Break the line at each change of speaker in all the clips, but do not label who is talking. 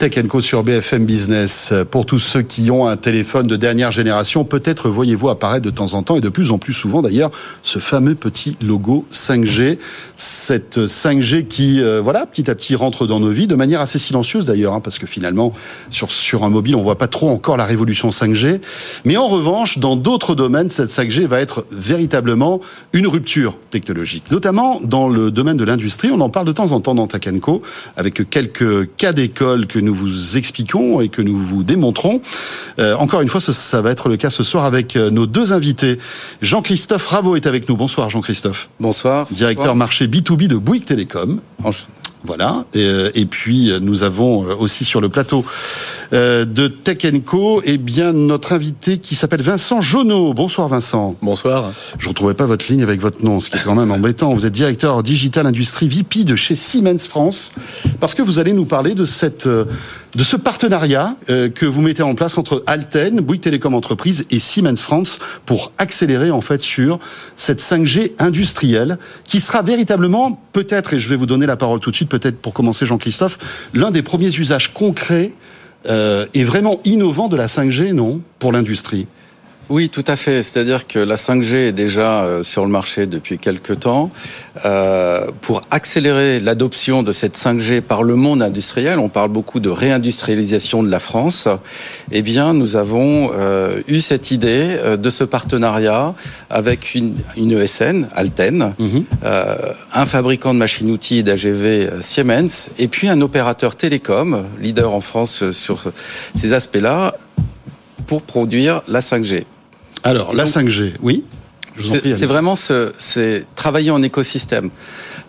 Tech Co sur BFM Business. Pour tous ceux qui ont un téléphone de dernière génération, peut-être voyez-vous apparaître de temps en temps et de plus en plus souvent d'ailleurs ce fameux petit logo 5G. Cette 5G qui, euh, voilà, petit à petit rentre dans nos vies de manière assez silencieuse d'ailleurs, hein, parce que finalement sur sur un mobile on voit pas trop encore la révolution 5G. Mais en revanche, dans d'autres domaines, cette 5G va être véritablement une rupture technologique, notamment dans le domaine de l'industrie. On en parle de temps en temps dans Tech Co avec quelques cas d'école que nous nous vous expliquons et que nous vous démontrons. Euh, encore une fois, ça, va être le cas ce soir avec euh, nos deux invités. Jean-Christophe Raveau est avec nous. Bonsoir Jean-Christophe.
Bonsoir.
Directeur marché B2B de Bouygues Télécom. Voilà. Et, euh, et, puis nous avons aussi sur le plateau de Tech Co, eh bien notre invité qui s'appelle Vincent Jonot. Bonsoir Vincent.
Bonsoir.
Je retrouvais pas votre ligne avec votre nom, ce qui est quand même embêtant. Vous êtes directeur digital industrie VP de chez Siemens France, parce que vous allez nous parler de cette de ce partenariat euh, que vous mettez en place entre Alten, Bouygues Télécom Entreprise et Siemens France pour accélérer en fait sur cette 5G industrielle qui sera véritablement peut-être, et je vais vous donner la parole tout de suite, peut-être pour commencer Jean-Christophe, l'un des premiers usages concrets euh, et vraiment innovants de la 5G, non, pour l'industrie?
Oui, tout à fait. C'est-à-dire que la 5G est déjà euh, sur le marché depuis quelques temps. Euh, pour accélérer l'adoption de cette 5G par le monde industriel, on parle beaucoup de réindustrialisation de la France. Eh bien, nous avons euh, eu cette idée de ce partenariat avec une, une ESN, Alten, mhm. euh, un fabricant de machines-outils d'AGV Siemens, et puis un opérateur télécom, leader en France sur ces aspects-là, pour produire la 5G.
Alors, la 5G, oui
c'est vraiment ce, c'est travailler en écosystème.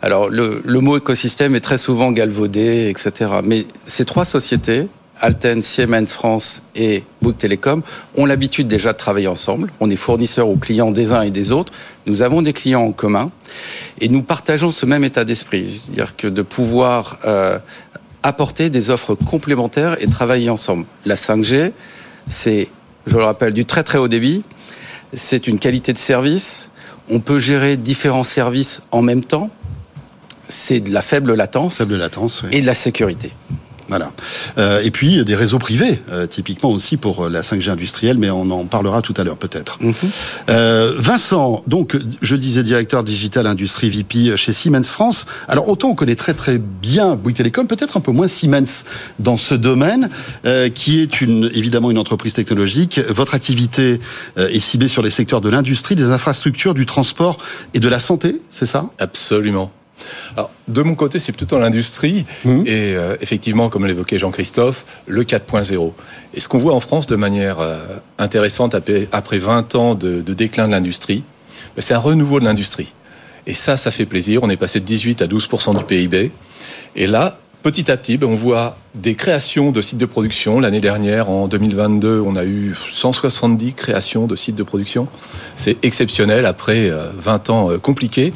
Alors le, le, mot écosystème est très souvent galvaudé, etc. Mais ces trois sociétés, Alten, Siemens France et Bouygues Telecom, ont l'habitude déjà de travailler ensemble. On est fournisseurs aux clients des uns et des autres. Nous avons des clients en commun et nous partageons ce même état d'esprit, c'est-à-dire que de pouvoir euh, apporter des offres complémentaires et travailler ensemble. La 5G, c'est, je le rappelle, du très très haut débit c'est une qualité de service. On peut gérer différents services en même temps. C'est de la faible latence,
faible latence
et de la sécurité.
Voilà. Euh, et puis des réseaux privés, euh, typiquement aussi pour euh, la 5G industrielle, mais on en parlera tout à l'heure peut-être. Mhm. Vincent, donc je disais directeur digital industrie VP chez Siemens France. Alors autant on connaît très très bien Bouygues Télécom, peut-être un peu moins Siemens dans ce domaine, qui est une évidemment une entreprise technologique. Votre activité est ciblée sur les secteurs de l'industrie, des infrastructures, du transport et de la santé, c'est ça?
Absolument. Alors, de mon côté, c'est plutôt l'industrie mmh. et euh, effectivement, comme l'évoquait Jean-Christophe, le 4.0. Et ce qu'on voit en France de manière euh, intéressante après 20 ans de, déclin de l'industrie, ben, c'est un renouveau de l'industrie. Et ça, ça fait plaisir. On est passé de 18 à 12% du PIB. Et là, petit à petit, ben, on voit des créations de sites de production. L'année dernière, en 2022, on a eu 170 créations de sites de production. C'est exceptionnel après 20 euh, ans compliqués.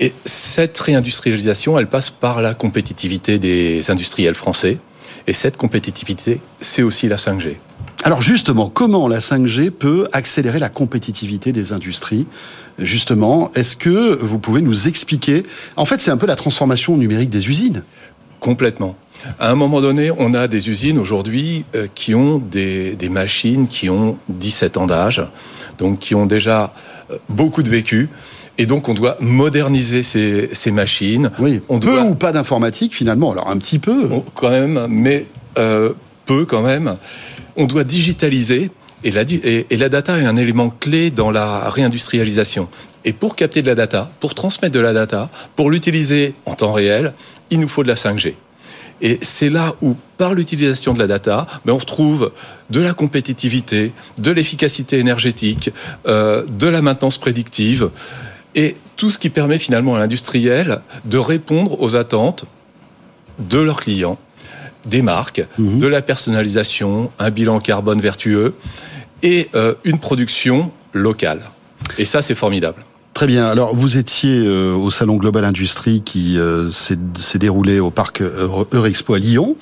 Et cette réindustrialisation, elle passe par la compétitivité des industriels français. Et cette compétitivité, c'est aussi la 5G.
Alors justement, comment la 5G peut accélérer la compétitivité des industries? Justement, est-ce que vous pouvez nous expliquer? En fait, c'est un peu la transformation numérique des usines.
Complètement. À un moment donné, on a des usines aujourd'hui euh, qui ont des, des, machines qui ont 17 ans d'âge, donc qui ont déjà euh, beaucoup de vécu. Et donc, on doit moderniser ces, ces machines.
Oui, on peu ou pas d'informatique, finalement. Alors, un petit peu.
quand même, mais euh, peu quand même. On doit digitaliser. Et la, et, et la data est un élément clé dans la réindustrialisation. Et pour capter de la data, pour transmettre de la data, pour l'utiliser en temps réel, il nous faut de la 5G. Et c'est là où, par l'utilisation de la data, ben on retrouve de la compétitivité, de l'efficacité énergétique, euh, de la maintenance prédictive et tout ce qui permet finalement à l'industriel de répondre aux attentes de leurs clients, des marques, mhm. de la personnalisation, un bilan carbone vertueux et euh, une production locale. Et ça, c'est formidable.
Très bien. Alors, vous étiez euh, au salon Global Industrie qui euh, s'est déroulé au parc Eurexpo à Lyon.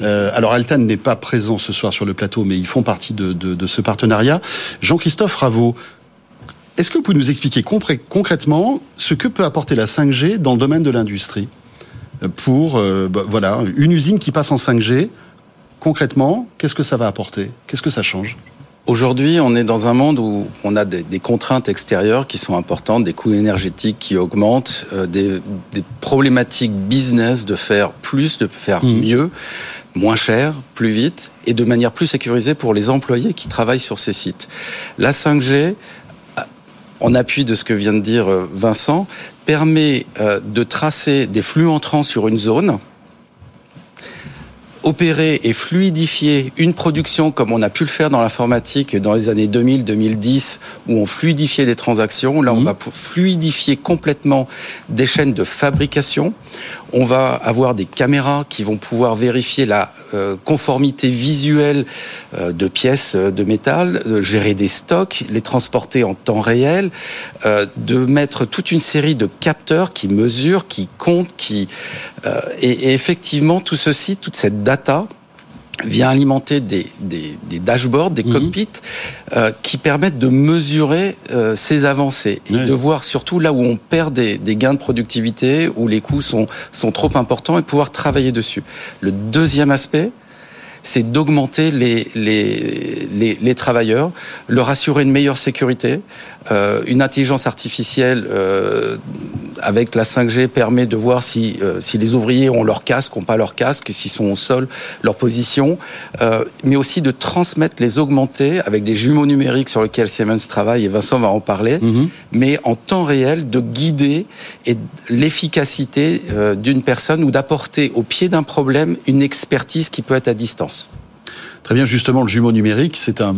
alors, Altan n'est pas présent ce soir sur le plateau, mais ils font partie de, de ce partenariat. Jean-Christophe Raveau, Est-ce que vous pouvez nous expliquer concrètement ce que peut apporter la 5G dans le domaine de l'industrie? Pour bah, voilà une usine qui passe en 5G concrètement qu'est-ce que ça va apporter? Qu'est-ce que ça change?
Aujourd'hui, on est dans un monde où on a des, contraintes extérieures qui sont importantes, des coûts énergétiques qui augmentent, euh, des, problématiques business de faire plus, de faire mmh. mieux, moins cher, plus vite et de manière plus sécurisée pour les employés qui travaillent sur ces sites. La 5G, en appui de ce que vient de dire euh, Vincent, permet euh, de tracer des flux entrants sur une zone opérer et fluidifier une production comme on a pu le faire dans l'informatique dans les années 2000-2010 où on fluidifiait des transactions. Là, on mhm. va fluidifier complètement des chaînes de fabrication. On va avoir des caméras qui vont pouvoir vérifier la conformité visuelle euh, de pièces euh, de métal, de gérer des stocks, les transporter en temps réel, de mettre toute une série de capteurs qui mesurent, qui comptent, qui et effectivement tout ceci, toute cette data vient alimenter des, des, des dashboards, des mhm. cockpits euh, qui permettent de mesurer euh, ces avancées et de voir surtout là où on perd des, des, gains de productivité, où les coûts sont, sont trop importants et pouvoir travailler dessus. Le deuxième aspect, c'est d'augmenter les, les, les, les, travailleurs, leur assurer une meilleure sécurité. Euh, une intelligence artificielle euh, avec la 5G permet de voir si, euh, si les ouvriers ont leur casque, ont pas leur casque, s'ils sont au sol, leur position, euh, mais aussi de transmettre, les augmenter avec des jumeaux numériques sur lesquels Siemens travaille, et Vincent va en parler, mhm. mais en temps réel de guider et l'efficacité euh, d'une personne ou d'apporter au pied d'un problème une expertise qui peut être à distance.
Très bien, justement, le jumeau numérique, c'est un,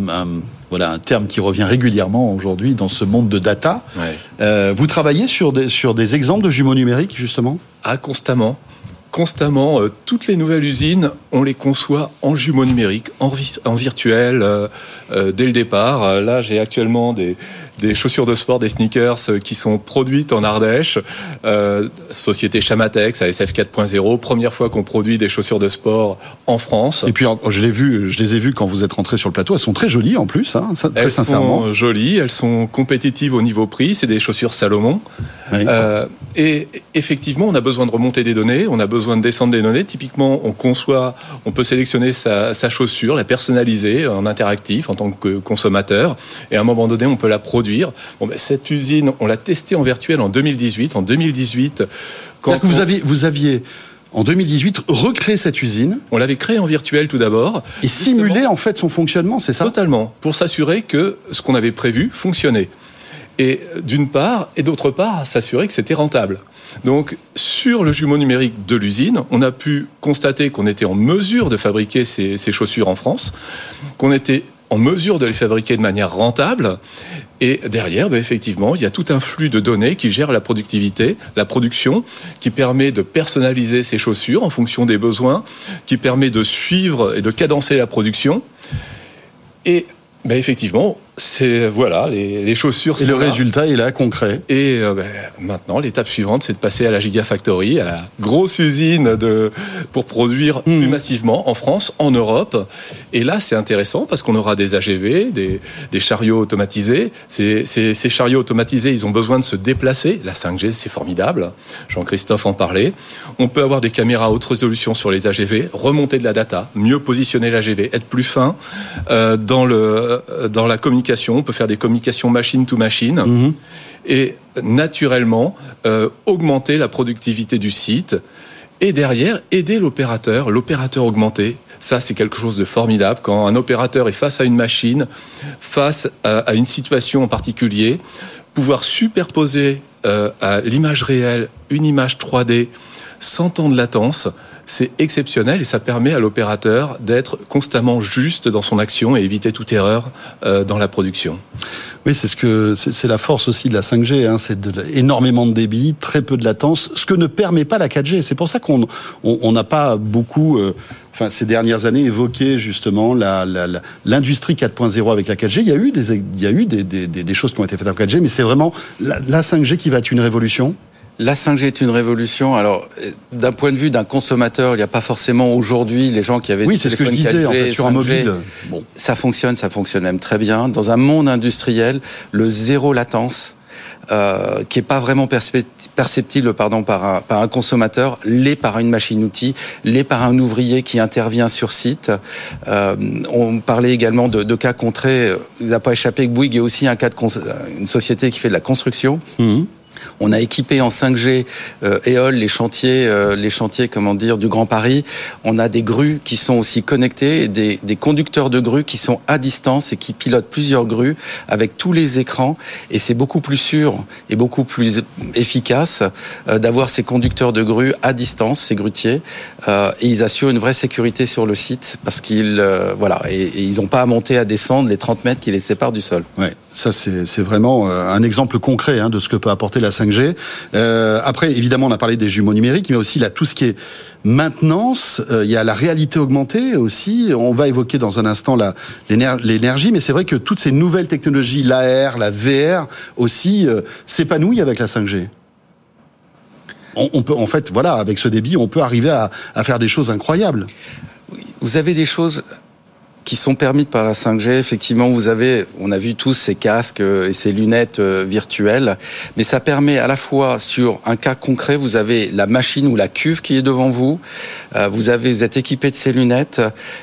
voilà, un terme qui revient régulièrement aujourd'hui dans ce monde de data. Euh, vous travaillez sur des, sur des exemples de jumeaux numériques, justement?
Ah, constamment constamment. Euh, toutes les nouvelles usines, on les conçoit en jumeaux numériques, en, en virtuel, euh, dès le départ. Là, j'ai actuellement des, des chaussures de sport, des sneakers euh, qui sont produites en Ardèche. Euh, société Chamatex, ASF 4.0, première fois qu'on produit des chaussures de sport en France.
Et puis je l'ai vu, je les ai vues quand vous êtes rentré sur le plateau. Elles sont très jolies en plus, hein, très
elles
sincèrement.
Elles sont jolies, elles sont compétitives au niveau prix. C'est des chaussures Salomon. Euh, et effectivement, on a besoin de remonter des données, on a besoin de descendre des données. Typiquement, on conçoit, on peut sélectionner sa, sa chaussure, la personnaliser en interactif en tant que consommateur, et à un moment donné, on peut la produire Bon, ben, cette usine, on l'a testée en virtuel en 2018. En 2018,
quand vous, aviez, vous aviez en 2018 recréé cette usine.
On l'avait créée en virtuel tout d'abord.
Et simulé en fait son fonctionnement, c'est ça?
Totalement, pour s'assurer que ce qu'on avait prévu fonctionnait. Et d'une part, et d'autre part, s'assurer que c'était rentable. Donc, sur le jumeau numérique de l'usine, on a pu constater qu'on était en mesure de fabriquer ces, chaussures en France, qu'on était en mesure de les fabriquer de manière rentable. Et derrière, ben, effectivement, il y a tout un flux de données qui gère la productivité, la production, qui permet de personnaliser ces chaussures en fonction des besoins, qui permet de suivre et de cadencer la production. Et ben, effectivement, c'est voilà les, les, chaussures.
Et le résultat est là concret.
Et euh, ben, maintenant, l'étape suivante, c'est de passer à la Gigafactory, à la grosse usine de pour produire hmm. plus massivement en France, en Europe. Et là, c'est intéressant parce qu'on aura des AGV, des, des chariots automatisés. Ces, ces, ces, chariots automatisés, ils ont besoin de se déplacer. La 5G, c'est formidable. Jean-Christophe en parlait. On peut avoir des caméras à haute résolution sur les AGV, remonter de la data, mieux positionner l'AGV, être plus fin euh, dans le dans la communication on peut faire des communications machine to machine. Mhm. Et naturellement, euh, augmenter la productivité du site. Et derrière, aider l'opérateur, l'opérateur augmenté. Ça, c'est quelque chose de formidable. Quand un opérateur est face à une machine, face à, une situation en particulier, pouvoir superposer euh, à l'image réelle une image 3D sans temps de latence, c'est exceptionnel et ça permet à l'opérateur d'être constamment juste dans son action et éviter toute erreur euh, dans la production.
Oui, c'est ce que c'est la force aussi de la 5G. Hein, c'est énormément de débit, très peu de latence, ce que ne permet pas la 4G. C'est pour ça qu'on on n'a pas beaucoup, euh, enfin ces dernières années, évoqué justement l'industrie la, 4.0 avec la 4G. Il y a eu des il y a eu des, des, des, choses qui ont été faites avec la 4G, mais c'est vraiment la, la 5G qui va être une révolution.
La 5G est une révolution. Alors, d'un point de vue d'un consommateur, il n'y a pas forcément aujourd'hui les gens qui avaient
oui, c'est ce que je disais
4G,
en fait, sur
5G,
un mobile. Bon.
Ça fonctionne, ça fonctionne même très bien. Dans un monde industriel, le zéro latence, euh, qui est pas vraiment perceptible pardon, par, un, par un consommateur, l'est par une machine-outil, l'est par un ouvrier qui intervient sur site. Euh, on parlait également de, de cas contrés. Il n'a pas échappé que Bouygues est aussi un cas de une société qui fait de la construction. Mmh. On a équipé en 5G euh, les chantiers, euh, les chantiers, comment dire, du Grand Paris. On a des grues qui sont aussi connectées, des, des, conducteurs de grues qui sont à distance et qui pilotent plusieurs grues avec tous les écrans. Et c'est beaucoup plus sûr et beaucoup plus efficace euh, d'avoir ces conducteurs de grues à distance, ces grutiers, euh, et ils assurent une vraie sécurité sur le site parce qu'ils, euh, voilà, et, ils n'ont pas à monter, à descendre les 30 mètres qui les séparent du sol.
Ça c'est vraiment un exemple concret hein, de ce que peut apporter la 5G. Euh, après, évidemment, on a parlé des jumeaux numériques, mais aussi là, tout ce qui est maintenance. Euh, il y a la réalité augmentée aussi. On va évoquer dans un instant l'énergie, mais c'est vrai que toutes ces nouvelles technologies, l'AR, la VR aussi, euh, s'épanouissent avec la 5G. On, peut, en fait, voilà, avec ce débit, on peut arriver à faire des choses incroyables.
Vous avez des choses qui sont permises par la 5G. Effectivement, vous avez, on a vu tous ces casques euh, et ces lunettes euh, virtuelles, mais ça permet à la fois sur un cas concret, vous avez la machine ou la cuve qui est devant vous, euh, vous avez, vous êtes équipé de ces lunettes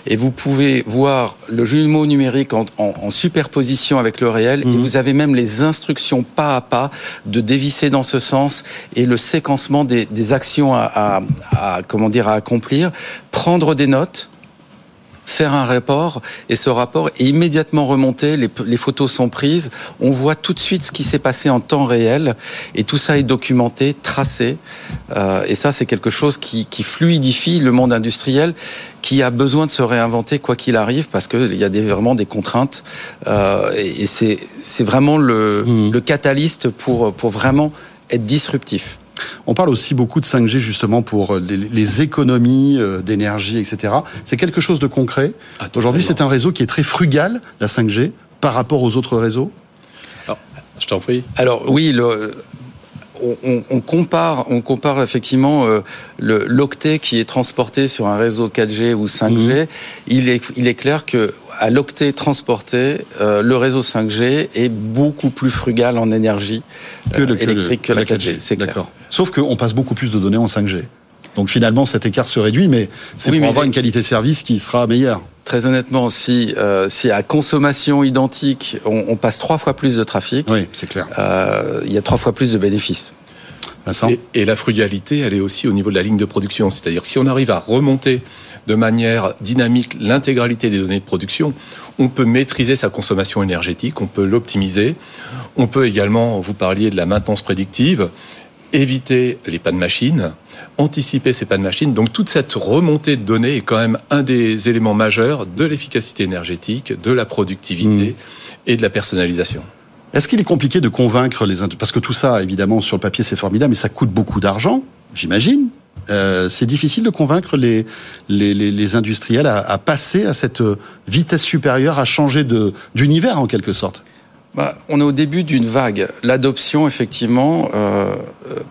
et vous pouvez voir le jumeau numérique en, en, en superposition avec le réel mmh. et vous avez même les instructions pas à pas de dévisser dans ce sens et le séquencement des, des actions à, à, à, comment dire à accomplir, prendre des notes faire un rapport et ce rapport est immédiatement remonté, les, les, photos sont prises, on voit tout de suite ce qui s'est passé en temps réel et tout ça est documenté, tracé euh, et ça c'est quelque chose qui, qui, fluidifie le monde industriel qui a besoin de se réinventer quoi qu'il arrive parce qu'il y a des, vraiment des contraintes euh, et, et c'est vraiment le, mmh. le catalyste pour, pour vraiment être disruptif.
On parle aussi beaucoup de 5G justement pour les, les économies euh, d'énergie, etc. C'est quelque chose de concret. Ah, Aujourd'hui, c'est un réseau qui est très frugal, la 5G, par rapport aux autres réseaux?
Alors, je t'en prie.
Alors oui, le, on, on, compare, on compare effectivement euh, le l'octet qui est transporté sur un réseau 4G ou 5G. Mmh. Il est, il est clair que à l'octet transporté, euh, le réseau 5G est beaucoup plus frugal en énergie
que le,
électrique que, le, que la 4G. 4G
c'est clair. Sauf qu'on passe beaucoup plus de données en 5G. Donc finalement, cet écart se réduit, mais c'est oui, pour avoir une qualité de service qui sera meilleure.
Très honnêtement, si, euh, si à consommation identique, on, on, passe trois fois plus de trafic,
oui, c'est clair.
Euh, il y a trois fois plus de bénéfices.
Et, et, la frugalité, elle est aussi au niveau de la ligne de production. C'est-à-dire si on arrive à remonter de manière dynamique l'intégralité des données de production, on peut maîtriser sa consommation énergétique, on peut l'optimiser. On peut également, vous parliez de la maintenance prédictive, éviter les pannes machines, anticiper ces pannes machines. Donc toute cette remontée de données est quand même un des éléments majeurs de l'efficacité énergétique, de la productivité mmh. et de la personnalisation.
Est-ce qu'il est compliqué de convaincre les parce que tout ça évidemment sur le papier c'est formidable mais ça coûte beaucoup d'argent, j'imagine. Euh, c'est difficile de convaincre les, les, les, les industriels à, à, passer à cette vitesse supérieure, à changer d'univers en quelque sorte.
Bah, on est au début d'une vague. L'adoption, effectivement, euh,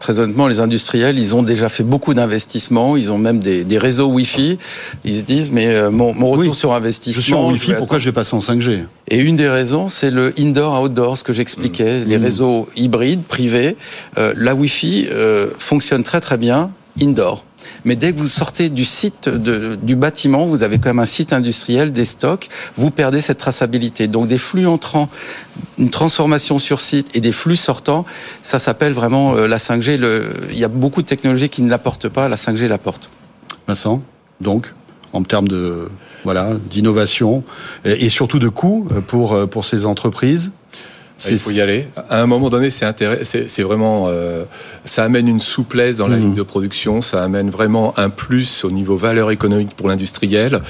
très honnêtement, les industriels, ils ont déjà fait beaucoup d'investissements. Ils ont même des, des, réseaux Wi-Fi. Ils se disent, mais euh, mon, mon retour oui, sur investissement.
Je suis en Wi-Fi, pourquoi je vais passer en 5G
Et une des raisons, c'est le indoor-outdoor, ce que j'expliquais, mmh. les réseaux hybrides, privés. Euh, la Wi-Fi euh, fonctionne très très bien indoor. Mais dès que vous sortez du site du bâtiment, vous avez quand même un site industriel, des stocks, vous perdez cette traçabilité. Donc des flux entrants, une transformation sur site et des flux sortants, ça s'appelle vraiment euh, la 5G. Le, il y a beaucoup de technologies qui ne l'apportent pas, la 5G l'apporte.
Vincent, donc, en termes de voilà d'innovation et, et surtout de coûts pour pour ces entreprises
il faut y aller. À un moment donné, c'est c'est vraiment, euh, ça amène une souplesse dans la mmh. ligne de production, ça amène vraiment un plus au niveau valeur économique pour l'industriel.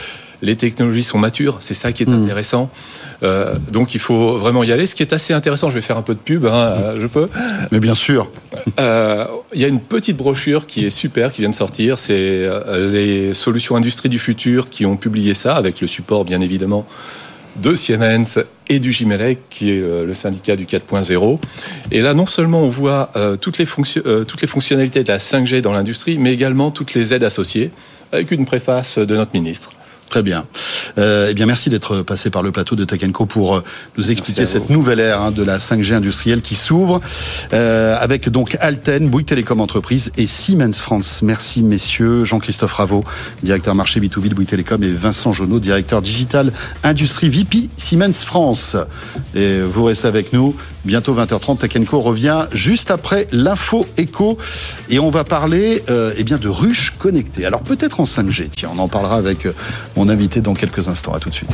Les technologies sont matures, c'est ça qui est mmh. intéressant. Euh, donc il faut vraiment y aller. Ce qui est assez intéressant, je vais faire un peu de pub, hein, je peux.
Mais bien sûr.
Euh, il y a une petite brochure qui est super, qui vient de sortir. C'est les solutions industrie du futur qui ont publié ça avec le support, bien évidemment, de Siemens et du Gimelec, qui est le syndicat du 4.0. Et là, non seulement on voit toutes, les toutes les fonctionnalités de la 5G dans l'industrie, mais également toutes les aides associées, avec une préface de notre ministre.
Très bien. Euh, eh bien, merci d'être passé par le plateau de Tech pour euh, nous expliquer cette nouvelle ère hein, de la 5G industrielle qui s'ouvre euh, avec donc Alten, Bouygues Télécom Entreprise et Siemens France. Merci messieurs, Jean-Christophe Raveau, directeur marché B2B de Bouygues Télécom et Vincent Jonot, directeur digital industrie VP Siemens France. Et vous restez avec nous. Bientôt 20h30, Tech revient juste après l'info écho et on va parler euh, eh bien de ruches connectées. Alors peut-être en 5G. Tiens, on en parlera avec mon invité dans quelques instants. À tout de suite.